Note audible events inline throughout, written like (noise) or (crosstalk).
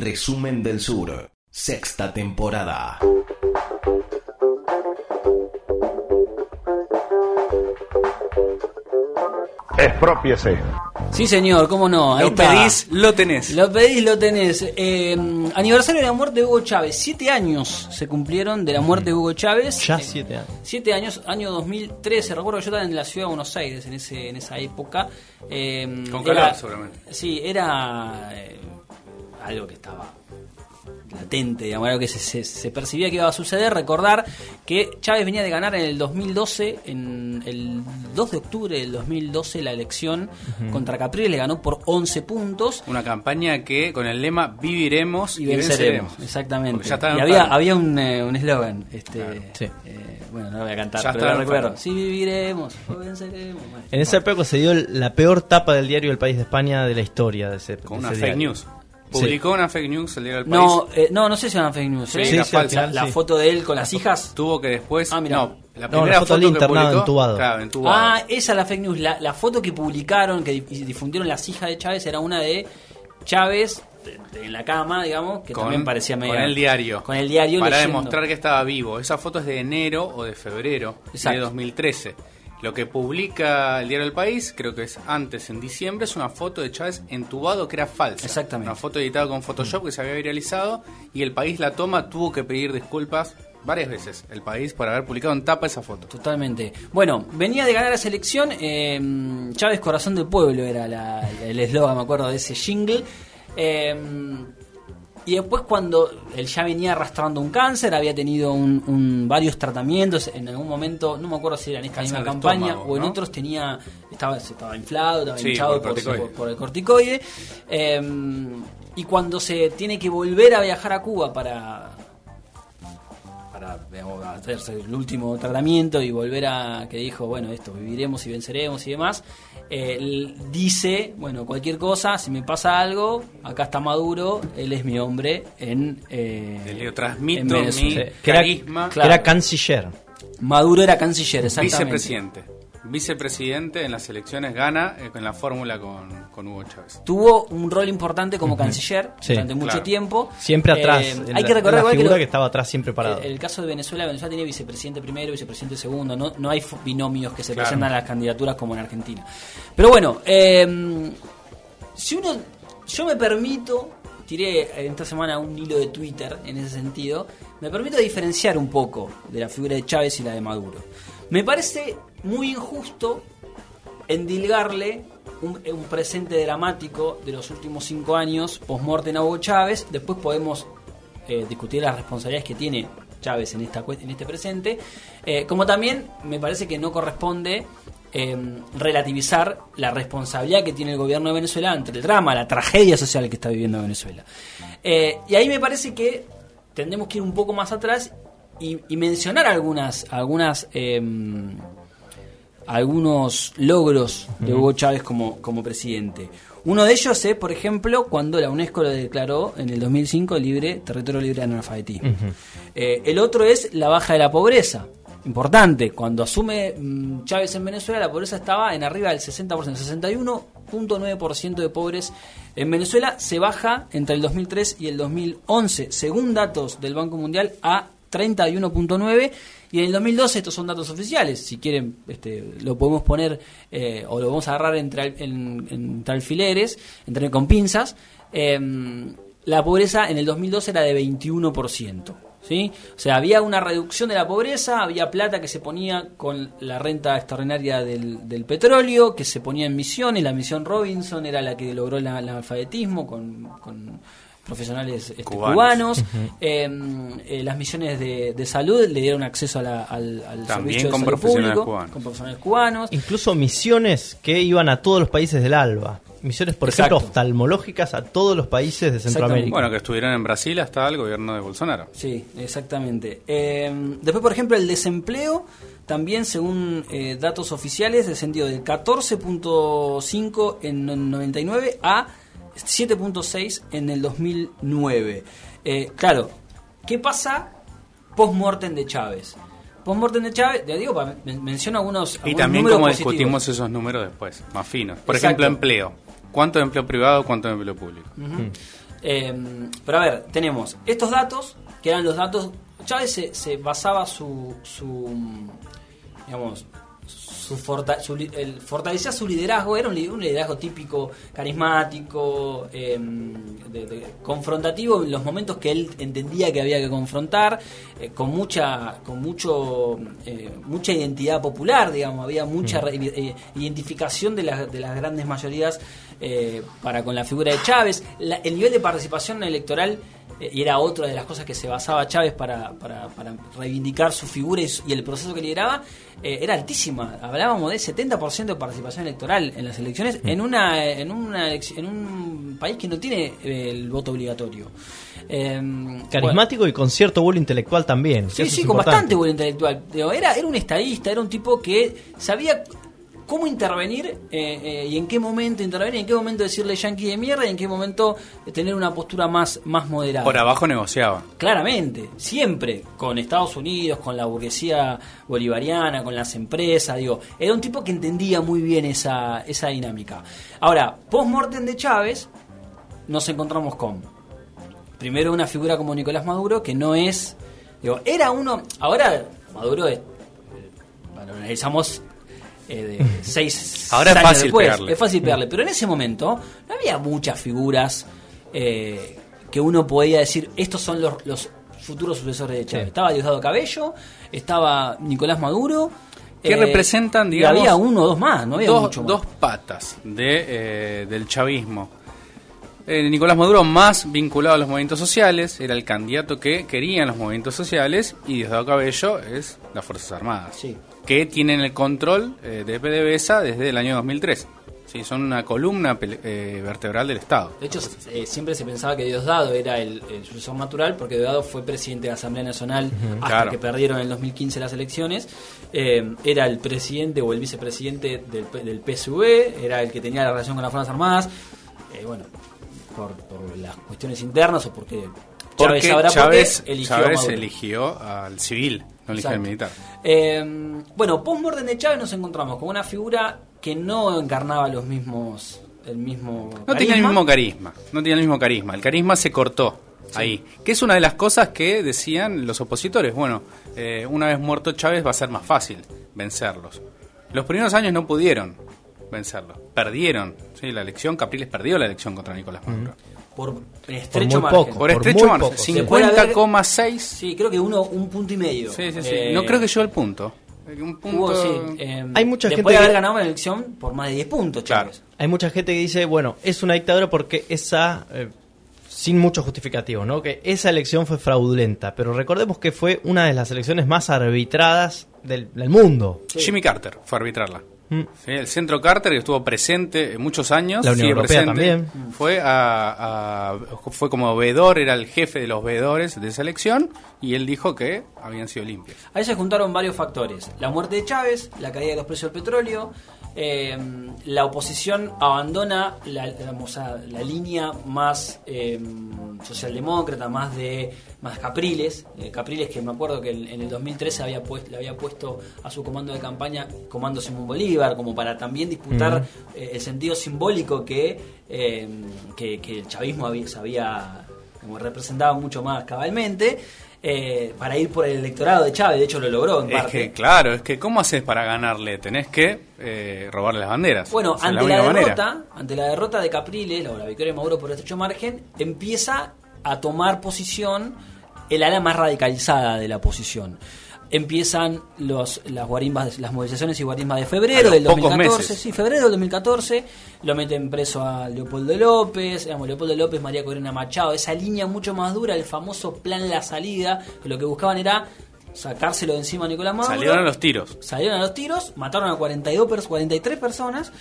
Resumen del Sur, sexta temporada. Expropiese. Sí, señor, cómo no. Ahí Lo está. pedís, lo tenés. Lo pedís, lo tenés. Eh, aniversario de la muerte de Hugo Chávez. Siete años se cumplieron de la muerte de Hugo Chávez. Ya Eh, siete años. Siete años, año 2013. Recuerdo que yo estaba en la ciudad de Buenos Aires en, ese, en esa época. Eh, Con era- calor, seguramente. Sí, era eh, algo que estaba latente, digamos, algo que se, se- se percibía que iba a suceder. Recordar que Chávez venía de ganar en el 2012, en el 2 de octubre del 2012, la elección contra Capriles, le ganó por 11 puntos. Una campaña que con el lema viviremos Y y, venceremos, venceremos. exactamente. Ya y había, había un eh, un eslogan. este, Sí. eh, bueno, no lo voy a cantar, Ya pero lo recuerdo. Sí, viviremos, o venceremos. Bueno. En esa época se dio la peor tapa del diario El País de España de la historia de ese Con de una ese fake diario. news. Publicó una fake news el diario del No, país. eh, no, no sé si eran fake news. Sí, ¿eh? era sí, al falsa. final La sí. foto de él con las hijas. Tuvo que después. Ah, mira. no, la No, primera la foto del que internado publicó, entubado. Claro, entubado. Ah, esa es la fake news. La, la foto que publicaron, que di- difundieron las hijas de Chávez, era una de Chávez en la cama, digamos, que con, también parecía medio. con el diario. Con el diario Para leyendo. demostrar que estaba vivo. Esa foto es de enero o de febrero Exacto. de 2013. Lo que publica el diario El País, creo que es antes, en diciembre, es una foto de Chávez entubado que era falsa. Exactamente. Una foto editada con Photoshop que se había viralizado y el país la toma, tuvo que pedir disculpas varias veces. El país por haber publicado en tapa esa foto. Totalmente. Bueno, venía de ganar la selección. eh, Chávez Corazón del Pueblo era la- el eslogan, me acuerdo de ese jingle. Eh, y después cuando él ya venía arrastrando un cáncer, había tenido un, un- varios tratamientos, en algún momento, no me acuerdo si era en esta Cáncer misma campaña estómago, o en ¿no? otros tenía, estaba, estaba inflado, estaba Sí, hinchado por por, el corticoide. por- por el corticoide. Eh, y cuando se tiene que volver a viajar a Cuba para, hacerse el último tratamiento y volver a que dijo, bueno, esto, viviremos y venceremos y demás, eh, él dice, bueno, cualquier cosa, si me pasa algo, acá está Maduro, él es mi hombre en... eh, Le en transmito Venezuela. mi era, carisma. Claro. era canciller. Maduro era canciller, exactamente. Vicepresidente. Vicepresidente en las elecciones gana eh, en la fórmula con, con Hugo Chávez. Tuvo un rol importante como canciller Sí, durante mucho claro. tiempo. Siempre atrás. Eh, hay la- que recordar la igual que figura lo- que, estaba atrás siempre parado. El, el caso de Venezuela, Venezuela tiene vicepresidente primero, vicepresidente segundo, no, no hay binomios que se Claro. presentan a las candidaturas como en Argentina. Pero bueno, eh, si uno, yo me permito, tiré esta semana un hilo de Twitter en ese sentido, me permito diferenciar un poco de la figura de Chávez y la de Maduro. Me parece muy injusto endilgarle un, presente dramático de los últimos cinco años post-mortem a Hugo Chávez. Después podemos eh, discutir las responsabilidades que tiene Chávez en, esta, en este presente. Eh, como también me parece que no corresponde eh, relativizar la responsabilidad que tiene el gobierno de Venezuela ante el drama, la tragedia social que está viviendo Venezuela. Eh, y ahí me parece que tendremos que ir un poco más atrás y, y mencionar algunas, algunas em, algunos logros de Hugo Chávez como, como presidente. Uno de ellos es, por ejemplo, cuando la UNESCO lo declaró en el 2005 libre, territorio libre de analfabetismo. Eh, el otro es la baja de la pobreza. Importante, cuando asume mm, Chávez en Venezuela, la pobreza estaba en arriba del 60%, 61.9% de pobres en Venezuela se baja entre el 2003 y el 2011, según datos del Banco Mundial, a 31.9 y en el 2012 estos son datos oficiales si quieren este, lo podemos poner eh, o lo vamos a agarrar entre, en- entre alfileres entre con pinzas em, la pobreza en el 2012 era de 21%. ¿sí? O sea, había una reducción de la pobreza, había plata que se ponía con la renta extraordinaria del, petróleo, que se ponía en misiones, la misión Robinson era la que logró el analfabetismo con profesionales este, Cubanos. cubanos, Eh, eh, las misiones de, de salud le dieron acceso a la- al, al También servicio de con salud profesionales público, cubanos. con profesionales cubanos. Incluso misiones que iban a todos los países del ALBA. Misiones, por Exacto. ejemplo, oftalmológicas a todos los países de Centroamérica. Bueno, que estuvieron en Brasil hasta el gobierno de Bolsonaro. Sí, exactamente. Eh, después, por ejemplo, el desempleo, también según eh, datos oficiales, descendió del 14.5 en el 99 a 7.6 en el 2009. Eh, claro, ¿qué pasa post-mortem de Chávez? Post-mortem de Chávez, te digo, men- menciono algunos, Y algunos también números cómo positivos. discutimos esos números después, más finos. Por Exacto. ejemplo, empleo. ¿Cuánto de empleo privado, cuánto de empleo público? Eh, pero a ver, tenemos estos datos, que eran los datos. Chávez se, se basaba su, su digamos, su, forta- su el- fortalecía su liderazgo, era un, li- un liderazgo típico, carismático, eh, de- de- confrontativo en los momentos que él entendía que había que confrontar, eh, con mucha, con mucho, eh, mucha identidad popular, digamos, había mucha re- eh, identificación de, las- de las grandes mayorías para con la figura de Chávez, La- el nivel de participación electoral y era otra de las cosas que se basaba Chávez para, para, para reivindicar su figura y, su- y el proceso que lideraba, eh, era altísima. Hablábamos de 70% de participación electoral en las elecciones en una en una en un país que no tiene eh, el voto obligatorio. Eh, bueno, Carismático y con cierto vuelo intelectual también. Sí, sí, con importante. bastante vuelo intelectual. Era, era un estadista, era un tipo que sabía cómo intervenir eh, eh, y en qué momento intervenir, y en qué momento decirle yankee de mierda y en qué momento tener una postura más, más moderada. Por abajo negociaba. Claramente, siempre, con Estados Unidos, con la burguesía bolivariana, con las empresas, digo, era un tipo que entendía muy bien esa, esa dinámica. Ahora, post-mortem de Chávez, nos encontramos con, primero una figura como Nicolás Maduro, que no es, digo, era uno, ahora Maduro es, eh, bueno, analizamos eh, de (laughs) seis Ahora es años fácil después, pegarle. es fácil pegarle, pero en ese momento no había muchas figuras eh, que uno podía decir, estos son los, los futuros sucesores de Chávez. Sí. Estaba Diosdado Cabello, estaba Nicolás Maduro. Que eh, representan, digamos, había uno o dos más, no había dos, mucho más. dos patas de, eh, del chavismo. Eh, Nicolás Maduro más vinculado a los movimientos sociales, era el candidato que querían los movimientos sociales, y Diosdado Cabello es las Fuerzas Armadas, Sí. Que tienen el control eh, de PDVSA desde el año 2003. Sí, son una columna pele- eh, vertebral del Estado. De hecho, eh, siempre se pensaba que Diosdado era el, el sucesor natural porque Diosdado fue presidente de la Asamblea Nacional hasta Claro. que perdieron en el 2015 las elecciones. Eh, era el presidente o el vicepresidente del, del PSV, era el que tenía la relación con las Fuerzas Armadas. Eh, bueno, por, por las cuestiones internas o porque Chávez Porque qué Chávez, eligió a Chávez eligió al civil, militar. Eh, bueno, post-mortem de Chávez nos encontramos con una figura que no encarnaba los mismos el mismo No tenía el mismo carisma, no tenía el mismo carisma. El carisma se cortó ahí, que es una de las cosas que decían los opositores. Bueno, eh, una vez muerto Chávez va a ser más fácil vencerlos. Los primeros años no pudieron vencerlos, perdieron. Sí, la elección, Capriles perdió la elección contra Nicolás Maduro. Por estrecho muy margen. poco. Por Por estrecho muy margen, poco. Se puede haber- 50,6. Sí, creo que uno un punto y medio. Sí, sí, sí. Eh, no creo que llegó al punto. Un punto. hubo, sí, eh, Hay mucha después gente de haber que- ganado una elección por más de 10 puntos, Claro. Hay mucha gente que dice, bueno, es una dictadura porque esa, eh, sin mucho justificativo, ¿no? Que esa elección fue fraudulenta, pero recordemos que fue una de las elecciones más arbitradas del, del mundo. Sí. Jimmy Carter fue a arbitrarla. Mm. Sí, el centro Carter, que estuvo presente en muchos años, La Unión sigue Europea presente, también. Fue, a, a- fue como veedor, era el jefe de los veedores de esa elección, y él dijo que habían sido limpios. Ahí se juntaron varios factores. La muerte de Chávez, la caída de los precios del petróleo, eh, la oposición abandona la, línea más eh, socialdemócrata, más de más Capriles. Eh, Capriles que me acuerdo que en, en el 2013 había puesto, le había puesto a su comando de campaña Comando Simón Bolívar, como para también disputar eh, el sentido simbólico que, eh, que, que el chavismo había, como representaba mucho más cabalmente, eh, para ir por el electorado de Chávez, de hecho lo logró en Es parte. que, claro, es que ¿cómo haces para ganarle? Tenés que eh, robarle las banderas. Bueno, ante la, manera. derrota, ante la derrota de Capriles, o la victoria de Maduro por estrecho margen, empieza a tomar posición el ala más radicalizada de la oposición. Empiezan los, las guarimbas, las movilizaciones y guarimbas de febrero del pocos 2014, meses. sí, febrero del 2014, lo meten preso a Leopoldo López, digamos, Leopoldo López, María Corina Machado, esa línea mucho más dura, el famoso plan La Salida, que lo que buscaban era sacárselo de encima a Nicolás Maduro. Salieron a los tiros. Salieron a los tiros, mataron a 42 pers- 43 personas.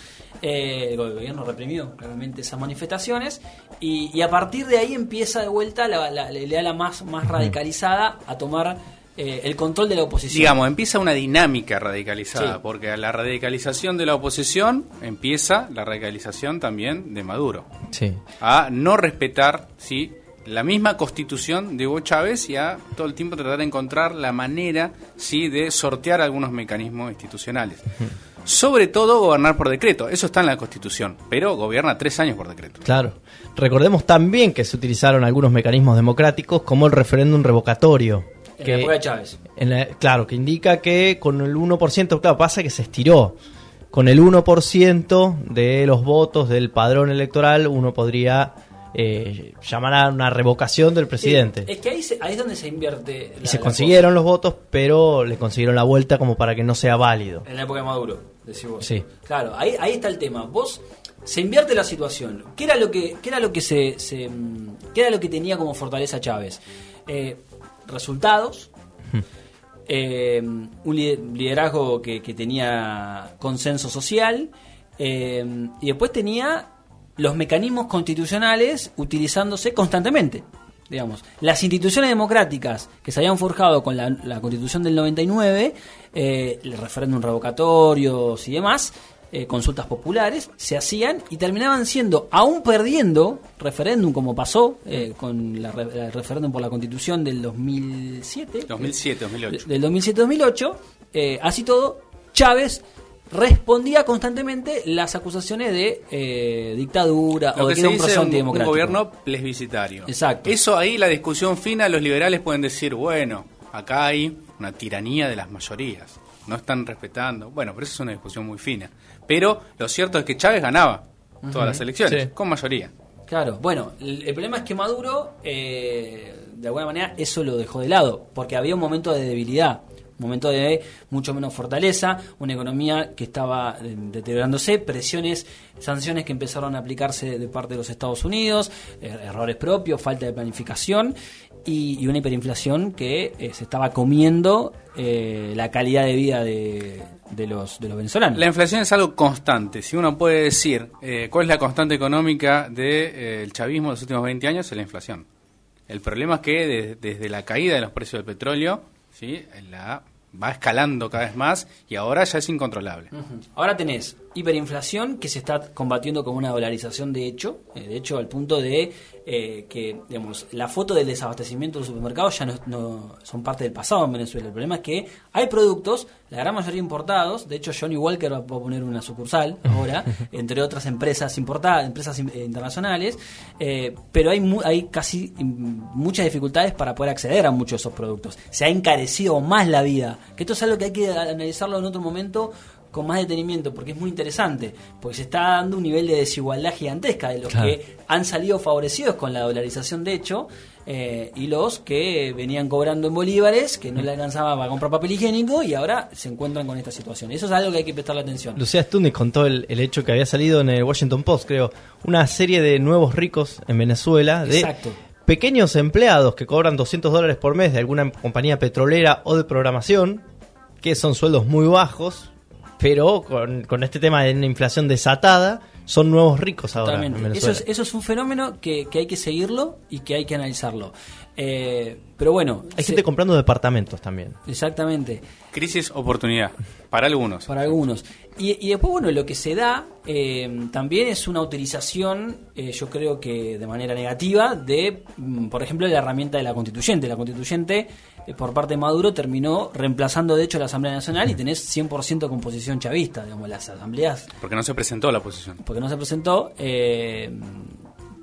eh, el gobierno reprimió claramente esas manifestaciones. Y, y a partir de ahí empieza de vuelta la, la, la ala más, más radicalizada a tomar eh, el control de la oposición. Digamos, empieza una dinámica radicalizada, Sí. porque a la radicalización de la oposición empieza la radicalización también de Maduro. Sí. a no respetar ¿sí? la misma constitución de Hugo Chávez y a todo el tiempo tratar de encontrar la manera ¿sí? de sortear algunos mecanismos institucionales. sobre todo gobernar por decreto. Eso está en la Constitución, pero gobierna tres años por decreto. Claro. Recordemos también que se utilizaron algunos mecanismos democráticos como el referéndum revocatorio. En que- la época de Chávez. en la- claro, que indica que con el 1%, claro, pasa que se estiró. Con el 1% de los votos del padrón electoral, uno podría eh, llamar a una revocación del presidente. Es que ahí, se- ahí es donde se invierte. la- y se consiguieron los votos, pero le consiguieron la vuelta como para que no sea válido. En la época de Maduro, decís vos. Sí. Claro, ahí, ahí está el tema. Vos se invierte la situación. ¿Qué era lo que, qué era lo que se, se, mm, qué era lo que tenía como fortaleza Chávez? Eh, resultados. eh, un li- liderazgo que, que tenía consenso social eh, y después tenía los mecanismos constitucionales utilizándose constantemente. Digamos, las instituciones democráticas que se habían forjado con la, la constitución del 99, eh, el referéndum revocatorios y demás, eh, consultas populares, se hacían y terminaban siendo, aún perdiendo referéndum como pasó eh, con la el referéndum por la constitución del 2007, 2007, 2008. del 2007-2008, eh, así todo, Chávez respondía constantemente las acusaciones de eh, dictadura Lo o de que que se era un proceso un, un antidemocrático. gobierno plebiscitario. Exacto. Eso ahí, la discusión fina, los liberales pueden decir, bueno, acá hay una tiranía de las mayorías. No están respetando. Bueno, pero eso es una discusión muy fina. Pero lo cierto es que Chávez ganaba todas las elecciones, Sí. con mayoría. Claro, bueno, el, el problema es que Maduro, eh, de alguna manera, eso lo dejó de lado, porque había un momento de debilidad, un momento de mucho menos fortaleza, una economía que estaba eh, deteriorándose, presiones, sanciones que empezaron a aplicarse de parte de los Estados Unidos, eh, errores propios, falta de planificación y, y una hiperinflación que eh, se estaba comiendo eh, la calidad de vida de, de los, de los venezolanos. La inflación es algo constante. Si uno puede decir eh, cuál es la constante económica del chavismo de los últimos 20 años, es la inflación. El problema es que de- desde la caída de los precios del petróleo, ¿sí? la va escalando cada vez más y ahora ya es incontrolable. Ahora tenés hiperinflación que se está combatiendo con una dolarización de hecho, eh, de hecho al punto de eh, que digamos la foto del desabastecimiento de los supermercados ya no, no- son parte del pasado en Venezuela. El problema es que hay productos, la gran mayoría importados, de hecho Johnny Walker va a poner una sucursal ahora, (laughs) entre otras empresas importadas, empresas eh, internacionales, eh, pero hay mu- hay casi mm, muchas dificultades para poder acceder a muchos de esos productos. Se ha encarecido más la vida, que esto es algo que hay que analizarlo en otro momento con más detenimiento, porque es muy interesante, porque se está dando un nivel de desigualdad gigantesca de los Claro. que han salido favorecidos con la dolarización de hecho eh, y los que venían cobrando en bolívares, que no le alcanzaba para comprar papel higiénico y ahora se encuentran con esta situación. Eso es algo que hay que prestarle atención. Lucía Stundis contó el, el hecho que había salido en el Washington Post, creo, una serie de nuevos ricos en Venezuela, de Exacto. pequeños empleados que cobran 200 dólares por mes de alguna compañía petrolera o de programación, que son sueldos muy bajos, pero con, con este tema de una inflación desatada, son nuevos ricos ahora en. Eso es, eso es un fenómeno que, que hay que seguirlo y que hay que analizarlo. Eh, pero bueno, Hay se- gente comprando departamentos también. exactamente. Crisis, oportunidad, para algunos. Para algunos. Y, y después, bueno, lo que se da eh, también es una utilización, eh, yo creo que de manera negativa, de, mm, por ejemplo, la herramienta de la constituyente. La constituyente, eh, por parte de Maduro, terminó reemplazando, de hecho, la Asamblea Nacional y tenés 100% composición chavista, digamos, las asambleas, Porque no se presentó la oposición. porque no se presentó, eh,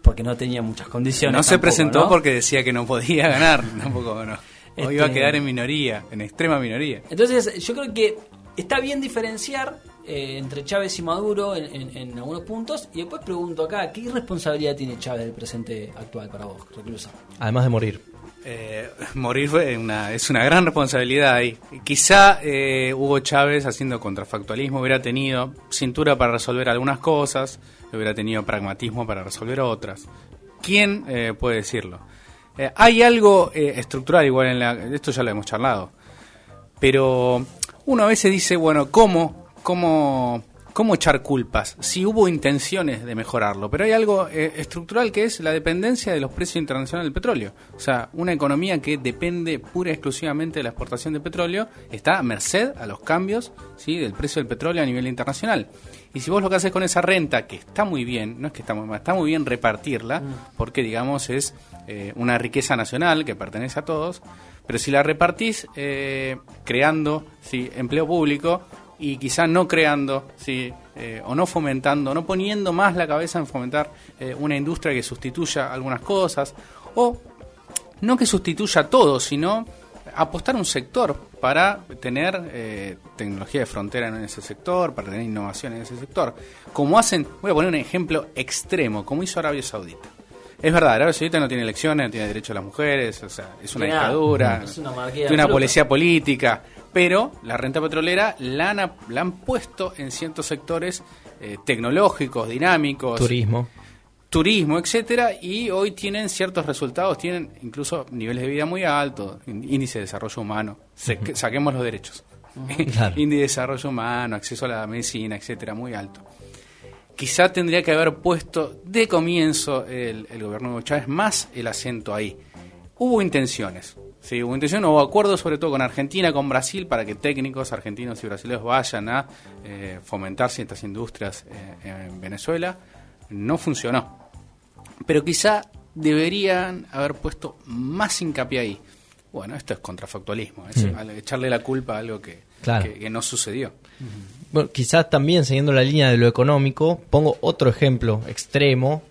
porque no tenía muchas condiciones. No se presentó ¿no? porque decía que no podía (laughs) ganar, tampoco no. O Este- iba a quedar en minoría, en extrema minoría. Entonces, yo creo que está bien diferenciar eh, entre Chávez y Maduro en, en- en algunos puntos. Y después pregunto acá, ¿qué responsabilidad tiene Chávez del presente actual para vos, reclusa? Además de morir. Eh, morir fue una, es una gran responsabilidad ahí. Quizá eh, Hugo Chávez, haciendo contrafactualismo, hubiera tenido cintura para resolver algunas cosas, hubiera tenido pragmatismo para resolver otras. ¿Quién eh, puede decirlo? Eh, hay algo eh, estructural, igual en la. Esto ya lo hemos charlado. Pero uno a veces dice, bueno, ¿cómo? ¿Cómo, cómo echar culpas? Si hubo intenciones de mejorarlo. Pero hay algo eh, estructural que es la dependencia de los precios internacionales del petróleo. O sea, una economía que depende pura y exclusivamente de la exportación de petróleo está a merced a los cambios ¿sí? del precio del petróleo a nivel internacional. Y si vos lo que haces con esa renta, que está muy bien, no es que está muy mal, está muy bien repartirla, porque digamos es eh, una riqueza nacional que pertenece a todos, pero si la repartís eh, creando sí, empleo público, y quizá no creando, ¿sí? Eh, o no fomentando, no poniendo más la cabeza en fomentar eh, una industria que sustituya algunas cosas, o no que sustituya todo, sino apostar un sector para tener eh, tecnología de frontera en ese sector, para tener innovación en ese sector. Como hacen, voy a poner un ejemplo extremo, como hizo Arabia Saudita. Es verdad, Arabia Saudita no tiene elecciones, no tiene derecho a las mujeres, o sea, es una dictadura, Es una tiene una absoluta. policía política, pero la renta petrolera la han, la han puesto en ciertos sectores eh, tecnológicos, dinámicos, Turismo. turismo, etcétera, y hoy tienen ciertos resultados, tienen incluso niveles de vida muy altos, ín- índice de desarrollo humano, Se- saquemos los derechos, (laughs) Claro. índice de desarrollo humano, acceso a la medicina, etcétera, muy alto. Quizá tendría que haber puesto de comienzo el, el gobierno de Chávez más el acento ahí. Hubo intenciones, sí, hubo intenciones, hubo acuerdos sobre todo con Argentina, con Brasil, para que técnicos argentinos y brasileños vayan a eh, fomentar ciertas industrias eh, en Venezuela. No funcionó. Pero quizá deberían haber puesto más hincapié ahí. Bueno, esto es contrafactualismo, es al- echarle la culpa a algo que, Claro. que- que no sucedió. Bueno, quizás también siguiendo la línea de lo económico, pongo otro ejemplo extremo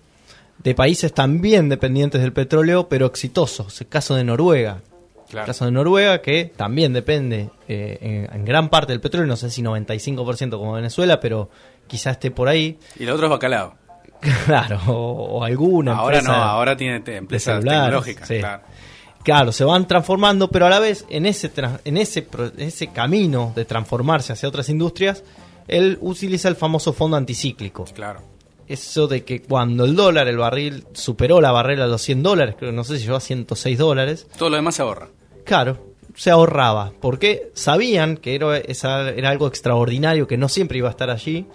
de países también dependientes del petróleo, pero exitosos. El caso de Noruega. Claro. El caso de Noruega, que también depende eh, en, en gran parte del petróleo, no sé si 95% como Venezuela, pero quizás esté por ahí. Y lo otro es bacalao. (laughs) Claro, o, o alguna ahora empresa no, ahora tiene te- empresas tecnológicas. sí. Claro. Claro, se van transformando, pero a la vez en ese en ese ese camino de transformarse hacia otras industrias, él utiliza el famoso fondo anticíclico. claro. Eso de que cuando el dólar, el barril, superó la barrera de los 100 dólares, creo que no sé si llegó a 106 dólares, Todo lo demás se ahorra. claro, se ahorraba, porque sabían que era, esa- era algo extraordinario, que no siempre iba a estar allí,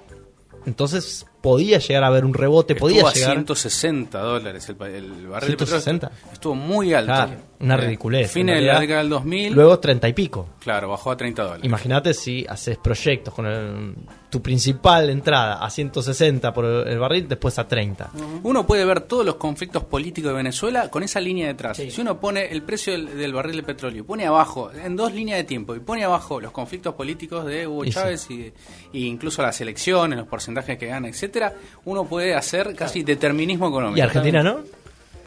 entonces podía llegar a haber un rebote, podía Estuvo a llegar... 160 dólares el, el barril de 160. petróleo. Estuvo muy alto. Claro, una ridiculez. Fines de la década del 2000, Luego 30 y pico. claro, bajó a 30 dólares. Imagínate si haces proyectos con el- tu principal entrada a 160 por el barril, después a 30. Uno puede ver todos los conflictos políticos de Venezuela con esa línea detrás. Sí. Si uno pone el precio del, del barril de petróleo pone abajo, en dos líneas de tiempo, y pone abajo los conflictos políticos de Hugo Y sí. Chávez y, y incluso las elecciones, los porcentajes que gana, etcétera, uno puede hacer casi determinismo económico. ¿Y Argentina no?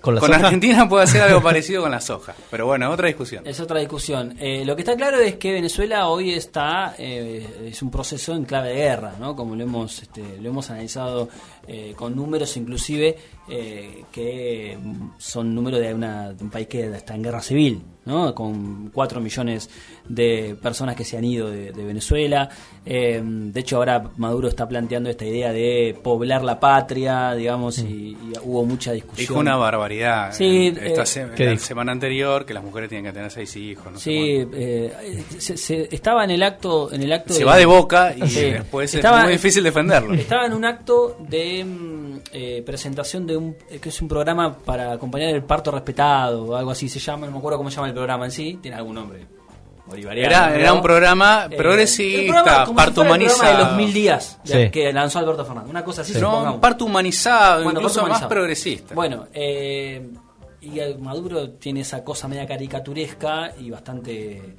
Con la Con soja? Argentina (laughs) puede hacer algo parecido con la soja. Pero bueno, otra discusión. Es otra discusión. Eh, lo que está claro es que Venezuela hoy está eh, es un proceso en clave de guerra, ¿no? Como lo hemos este, lo hemos analizado eh, con números, inclusive eh, que son números de, una, de un país que está en guerra civil, ¿no? Con 4 millones de personas que se han ido de, de Venezuela. Eh, de hecho, ahora Maduro está planteando esta idea de poblar la patria, digamos, y, y hubo mucha discusión. Dijo una barbaridad Sí, en- esta eh, se- ¿qué la dijo? semana anterior que las mujeres tienen que tener seis hijos. No Sí, eh, se, se- estaba en el acto, en el acto se va de boca y Sí. después Estaba- es muy difícil defenderlo. Estaba en un acto de mm, eh, presentación de un eh, que es un programa para acompañar el parto respetado o algo así se llama, no me acuerdo cómo se llama el programa en sí, tiene algún nombre. bolivariano, Era, ¿no? era un programa Eh, progresista, el programa como si parto fuera el programa humanizado. de los mil días de- Sí. que lanzó Alberto Fernández, una cosa así No, supongamos. un parto humanizado, Bueno, incluso parto más humanizado. progresista. Bueno, eh, y Maduro tiene esa cosa media caricaturesca y bastante.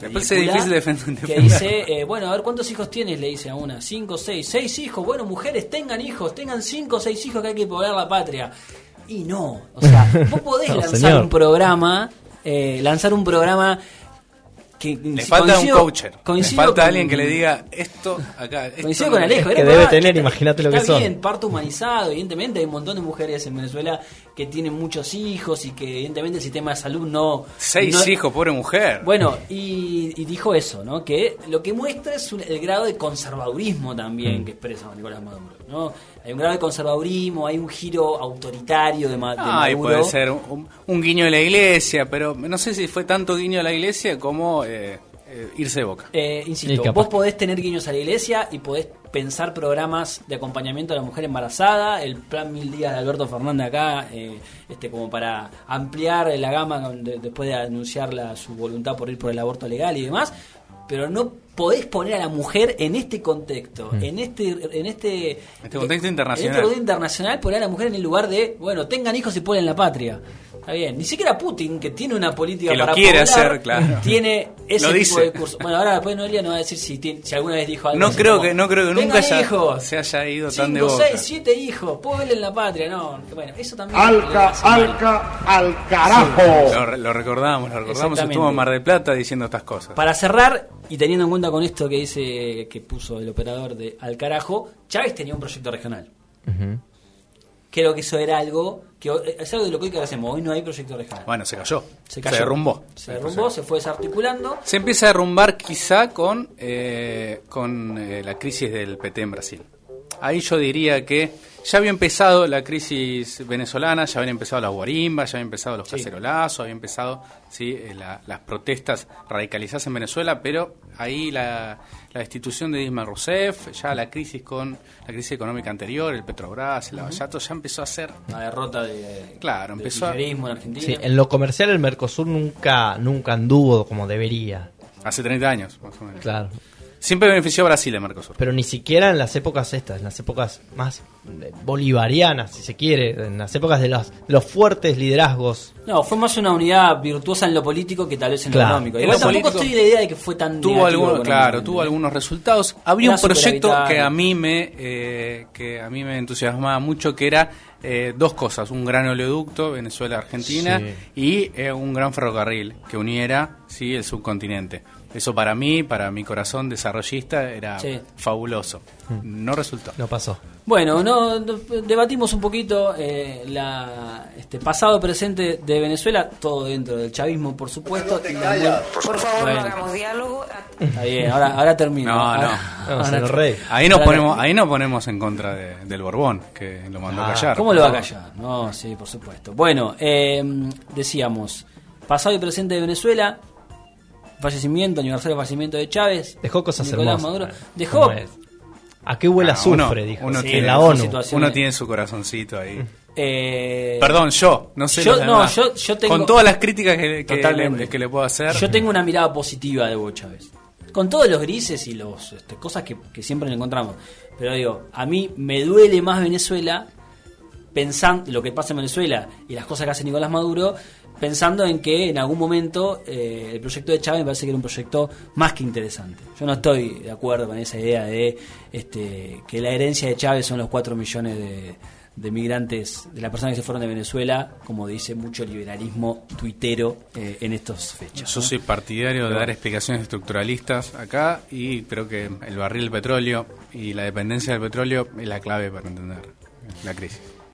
Después es difícil defend- Que dice, eh, bueno, a ver, ¿cuántos hijos tienes? Le dice a una, cinco, seis, seis hijos. Bueno, mujeres, tengan hijos, tengan cinco o seis hijos que hay que poblar la patria. Y no, o sea, (laughs) vos podés No, lanzar señor. un programa, eh, lanzar un programa que Le falta un coacher. Le falta alguien que le diga esto acá. esto Coincido con es". Alejo. que era un debe tener, está- imagínate lo que está son. bien, parto humanizado. Evidentemente hay un montón de mujeres en Venezuela que tienen muchos hijos y que evidentemente el sistema de salud no... Seis no- hijos, pobre mujer. Bueno, y, y dijo eso, ¿no? Que lo que muestra es un- el grado de conservadurismo también Mm. que expresa Nicolás Maduro, ¿no? Hay un grado de conservadurismo, hay un giro autoritario de, Ma- Ah, Maduro. puede ser un, un guiño de la iglesia, pero no sé si fue tanto guiño de la iglesia como eh, eh, irse de boca. Eh, insisto, vos podés tener guiños a la iglesia y podés pensar programas de acompañamiento a la mujer embarazada, el plan Mil Días de Alberto Fernández acá, eh, este como para ampliar la gama de- después de anunciar la- su voluntad por ir por el aborto legal y demás, pero no podés poner a la mujer en este contexto, en este en este, Este contexto en internacional. este contexto internacional, poner a la mujer en el lugar de, bueno, tengan hijos y ponen la patria. Está bien. Ni siquiera Putin, que tiene una política Que lo para quiere poblar, hacer, claro. (laughs) tiene ese Lo tipo dice. de discurso. Bueno, ahora después Noelia nos va a decir si, tiene- si alguna vez dijo algo. No así creo como, que, no creo que nunca "Tengan haya- hijos, se haya ido tan de cinco, boca. seis, siete hijos, pueblen la patria. No, bueno, eso también. Alca, alca, al carajo. Lo, lo recordamos, lo recordamos. Estuvo en Mar del Plata diciendo estas cosas. Para cerrar, y teniendo en cuenta con esto que dice que puso el operador de Al carajo, Chávez tenía un proyecto regional. Ujú. Creo que eso era algo que es algo de lo que hoy hacemos. Hoy no hay proyecto regional. Bueno, se cayó. se derrumbó. Se derrumbó, se fue desarticulando. Se empieza a derrumbar quizá con, eh, con eh, la crisis del PT en Brasil. Ahí yo diría que ya había empezado la crisis venezolana, ya habían empezado las guarimbas, ya habían empezado los Sí. cacerolazos, había empezado sí, eh, la- las protestas radicalizadas en Venezuela, pero ahí la, la destitución de Dilma Rousseff, ya la crisis con la crisis económica anterior, el Petrobras, el Lavallato, ya empezó a ser La derrota de, Claro, del empezó a- en Argentina. Sí, en lo comercial el Mercosur nunca, nunca anduvo como debería. hace 30 años, más o menos. Claro. Siempre benefició a Brasil el Mercosur. Pero ni siquiera en las épocas estas, en las épocas más eh, bolivarianas, si se quiere, en las épocas de los, de los fuertes liderazgos. No, fue más una unidad virtuosa en lo político que tal vez en Claro. lo económico. Igual tampoco político estoy de la idea de que fue tan tuvo algunos claro tuvo algunos resultados había Era un proyecto que a mí me eh, que a mí me entusiasmaba mucho que era eh, dos cosas un gran oleoducto Venezuela Argentina Sí. y eh, un gran ferrocarril que uniera sí el subcontinente eso para mí para mi corazón desarrollista era Sí. fabuloso no resultó No pasó. Bueno, no, no, debatimos un poquito eh, la este pasado presente de Venezuela, todo dentro del chavismo, por supuesto. y la- Por favor, Bueno. no hagamos diálogo. Está bien, ahora, ahora termino. No, Ahora- no. Ahora- Rey. ahí nos ahora- ponemos ahí nos ponemos en contra de- del Borbón que lo mandó a Ah, callar ¿Cómo lo va a callar? No, sí, por supuesto. Bueno, eh, decíamos, pasado y presente de Venezuela, fallecimiento, aniversario del fallecimiento de Chávez. Dejó cosas Nicolás hermosas. Maduro. ¿Cómo Dejó? ¿A qué huele Ah, azufre? uno- dijo. uno Sí, tiene- en la ONU. situación- uno tiene su corazoncito ahí eh, Perdón, yo, no sé Yo- no, yo- yo tengo- Con todas las críticas que, le, que le puedo hacer. Yo tengo una mirada positiva de Hugo Chávez. Con todos los grises y los este, cosas que, que siempre le encontramos. Pero digo, a mí me duele más Venezuela pensando lo que pasa en Venezuela y las cosas que hace Nicolás Maduro, pensando en que en algún momento eh, el proyecto de Chávez me parece que era un proyecto más que interesante. Yo no estoy de acuerdo con esa idea de este, que la herencia de Chávez son los 4 millones de, de migrantes, de las personas que se fueron de Venezuela, como dice mucho liberalismo tuitero eh, en estos fechas. Yo ¿no? soy partidario de dar explicaciones estructuralistas acá y creo que el barril del petróleo y la dependencia del petróleo es la clave para entender la crisis.